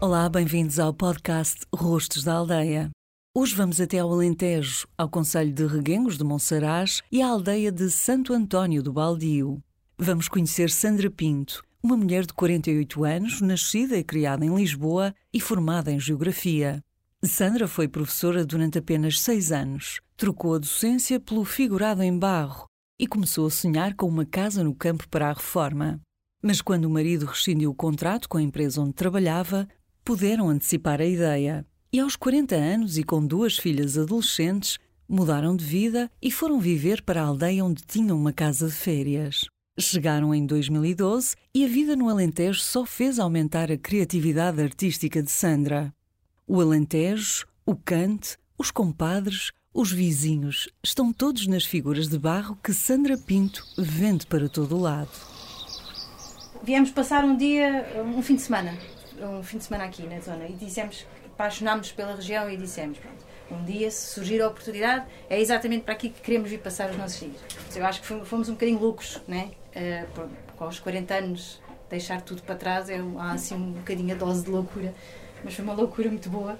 Olá, bem-vindos ao podcast Rostos da Aldeia. Hoje vamos até ao Alentejo, ao Conselho de Reguengos de Monsaraz e à aldeia de Santo António do Baldio. Vamos conhecer Sandra Pinto, uma mulher de 48 anos, nascida e criada em Lisboa e formada em Geografia. Sandra foi professora durante apenas seis anos, trocou a docência pelo figurado em barro e começou a sonhar com uma casa no campo para a reforma. Mas quando o marido rescindiu o contrato com a empresa onde trabalhava, puderam antecipar a ideia. E aos 40 anos e com duas filhas adolescentes, mudaram de vida e foram viver para a aldeia onde tinham uma casa de férias. Chegaram em 2012 e a vida no Alentejo só fez aumentar a criatividade artística de Sandra. O Alentejo, o Cante, os compadres, os vizinhos estão todos nas figuras de barro que Sandra Pinto vende para todo o lado. Viemos passar um dia, um fim de semana, um fim de semana aqui na zona e dissemos, apaixonámos pela região e dissemos, pronto, um dia se surgir a oportunidade é exatamente para aqui que queremos vir passar os nossos dias. Eu acho que fomos um bocadinho loucos, né? Uh, com os 40 anos deixar tudo para trás é há assim um bocadinho a dose de loucura, mas foi uma loucura muito boa.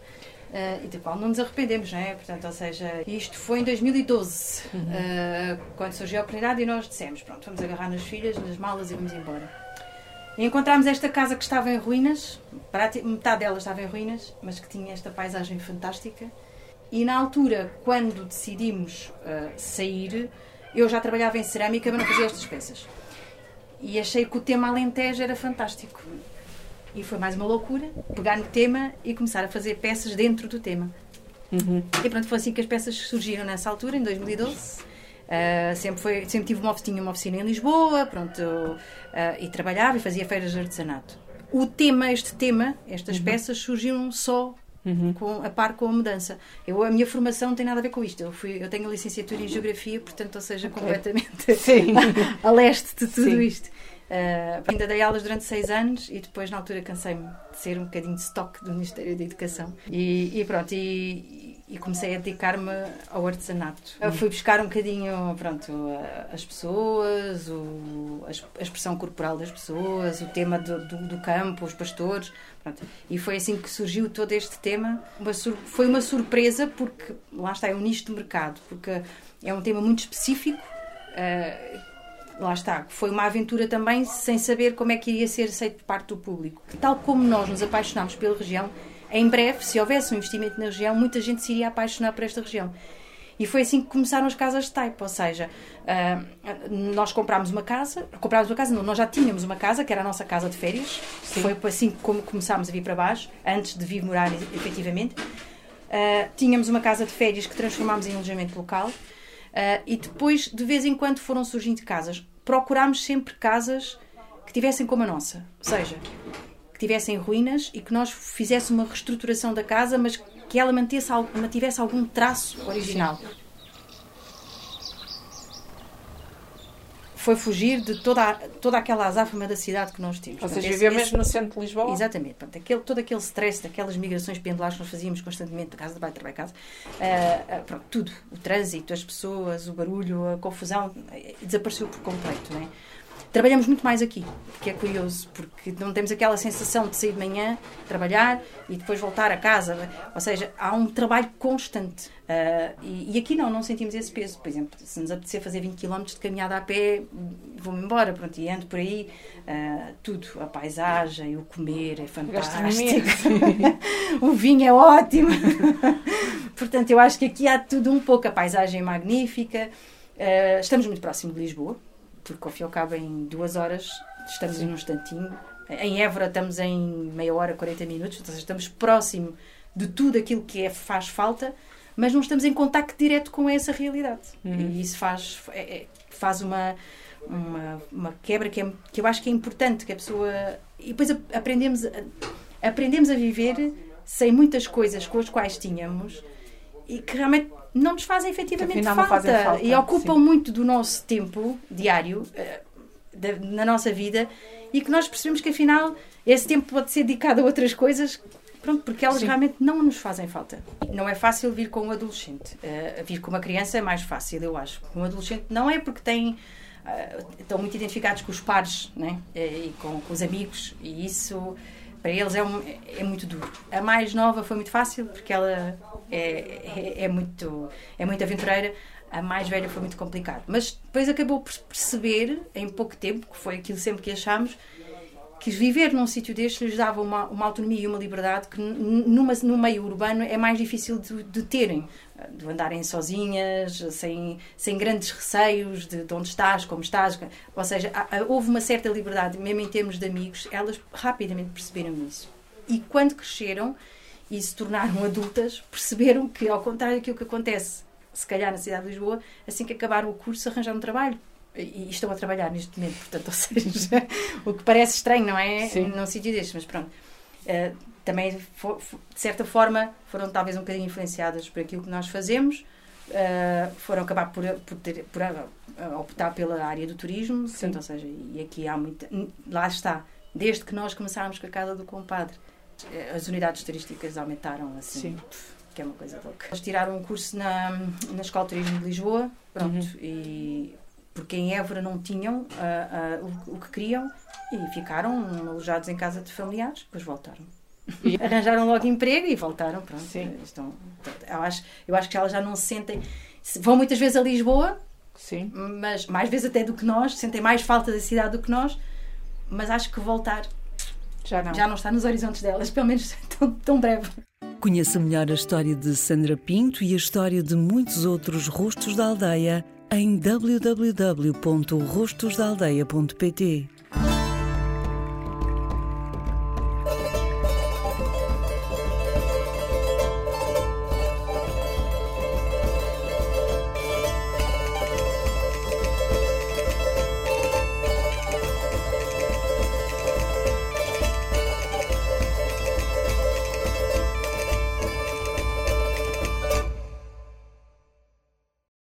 Uh, e da qual não nos arrependemos, não é? Portanto, ou seja, isto foi em 2012, uhum. uh, quando surgiu a oportunidade e nós dissemos, pronto, vamos agarrar nas filhas, nas malas e vamos embora. Encontramos esta casa que estava em ruínas, metade dela estava em ruínas, mas que tinha esta paisagem fantástica. E na altura, quando decidimos uh, sair, eu já trabalhava em cerâmica, mas não fazia estas peças. E achei que o tema Alentejo era fantástico. E foi mais uma loucura pegar no tema e começar a fazer peças dentro do tema. Uhum. E pronto, foi assim que as peças surgiram nessa altura, em 2012. Uh, sempre, foi, sempre tive uma, tinha uma oficina em Lisboa, pronto, uh, e trabalhava e fazia feiras de artesanato. O tema, este tema, estas uhum. peças surgiram só Uhum. Com, a par com a mudança. Eu, a minha formação não tem nada a ver com isto. Eu, fui, eu tenho a licenciatura em Geografia, portanto, ou seja, okay. completamente a, a leste de tudo Sim. isto. Uh, ainda dei aulas durante seis anos e depois, na altura, cansei-me de ser um bocadinho de estoque do Ministério da Educação. E, e pronto, e, e comecei a dedicar-me ao artesanato. Eu fui buscar um bocadinho, pronto, as pessoas, o, a expressão corporal das pessoas, o tema do, do, do campo, os pastores, pronto. E foi assim que surgiu todo este tema. Uma foi uma surpresa porque, lá está, é um nicho de mercado, porque é um tema muito específico. Uh, lá está, foi uma aventura também sem saber como é que iria ser aceito por parte do público. Tal como nós nos apaixonámos pela região, em breve, se houvesse um investimento na região, muita gente se iria apaixonar por esta região. E foi assim que começaram as casas de type, ou seja, uh, nós comprámos uma casa, comprámos uma casa, não, nós já tínhamos uma casa, que era a nossa casa de férias, Sim. foi assim como começámos a vir para baixo, antes de vir morar efetivamente. Uh, tínhamos uma casa de férias que transformámos em alojamento local Uh, e depois, de vez em quando, foram surgindo casas. Procurámos sempre casas que tivessem como a nossa. Ou seja, que tivessem ruínas e que nós fizéssemos uma reestruturação da casa, mas que ela mantesse, mantivesse algum traço original. foi fugir de toda, toda aquela azáfama da cidade que nós tínhamos. Ou seja, viveu mesmo no centro de Lisboa? Exatamente. Portanto, aquele, todo aquele stress daquelas migrações pendulares que nós fazíamos constantemente, de casa de baixo, trabalho, casa, uh, uh, pronto, tudo. O trânsito, as pessoas, o barulho, a confusão, eh, desapareceu por completo, não é? Trabalhamos muito mais aqui, que é curioso, porque não temos aquela sensação de sair de manhã, trabalhar e depois voltar a casa. Ou seja, há um trabalho constante. Uh, e, e, aqui não, não sentimos esse peso. Por exemplo, se nos apetecer fazer 20 km de caminhada a pé, vou-me embora, pronto, e ando por aí. Uh, tudo, a paisagem, o comer é fantástico. o vinho é ótimo. Portanto, eu acho que aqui há tudo um pouco. A paisagem é magnífica. Uh, estamos muito próximo de Lisboa porque ao fim e ao cabo em duas horas estamos Sim. num instantinho. Em Évora estamos em meia hora, 40 minutos, seja, estamos próximo de tudo aquilo que é, faz falta, mas não estamos em contacto direto com essa realidade. Uhum. E isso faz, é, é, faz uma, uma, uma, quebra que, é, que eu acho que é importante, que a pessoa... E depois aprendemos, aprendemos a viver sem muitas coisas com as quais tínhamos e que realmente não nos fazem efetivamente falta, falta, e ocupam sim. muito do nosso tempo diário uh, na nossa vida e que nós percebemos que afinal esse tempo pode ser dedicado a outras coisas pronto, porque elas sim. realmente não nos fazem falta. Não é fácil vir com um adolescente. Uh, vir com uma criança é mais fácil, eu acho. Com um adolescente não é porque tem uh, estão muito identificados com os pares né? e com, com os amigos e isso para eles é, um, é muito duro. A mais nova foi muito fácil, porque ela é, é, é muito, é muito aventureira. A mais velha foi muito complicado. Mas depois acabou por perceber, em pouco tempo, que foi aquilo sempre que achámos, que viver num sítio deste lhes dava uma, uma autonomia e uma liberdade que numa, no meio urbano é mais difícil de, de terem, de andarem sozinhas, sem, sem grandes receios de, de onde estás, como estás. Ou seja, há, houve uma certa liberdade, mesmo em termos de amigos, elas rapidamente perceberam isso. E quando cresceram e se tornaram adultas, perceberam que, ao contrário daquilo que acontece, se calhar na cidade de Lisboa, assim que acabaram o curso, arranjaram um trabalho e estão a trabalhar neste momento, portanto, ou seja, o que parece estranho, não é? Sim. Num sítio destes, mas pronto. Uh, também, for, for, de certa forma, foram talvez um bocadinho influenciadas por aquilo que nós fazemos, uh, foram acabar por, por, ter, por uh, optar pela área do turismo, portanto, ou seja, e aqui há muita. Lá está, desde que nós começámos com a Casa do Compadre, as unidades turísticas aumentaram assim. Sim. Que é uma coisa louca. Eles tiraram um curso na, na Escola de Turismo de Lisboa, pronto, uhum. e porque em Évora não tinham uh, uh, o, o, que queriam e ficaram alojados em casa de familiares, depois voltaram. E... Arranjaram logo emprego e voltaram, pronto. Sim. Estão, eu, acho, eu acho que elas já não se sentem. Vão muitas vezes a Lisboa, Sim. mas mais vezes até do que nós, sentem mais falta da cidade do que nós, mas acho que voltar já não, já não está nos horizontes delas, pelo menos tão, tão breve. Conheça melhor a história de Sandra Pinto e a história de muitos outros rostos da aldeia em www.rostosdaldeia.pt.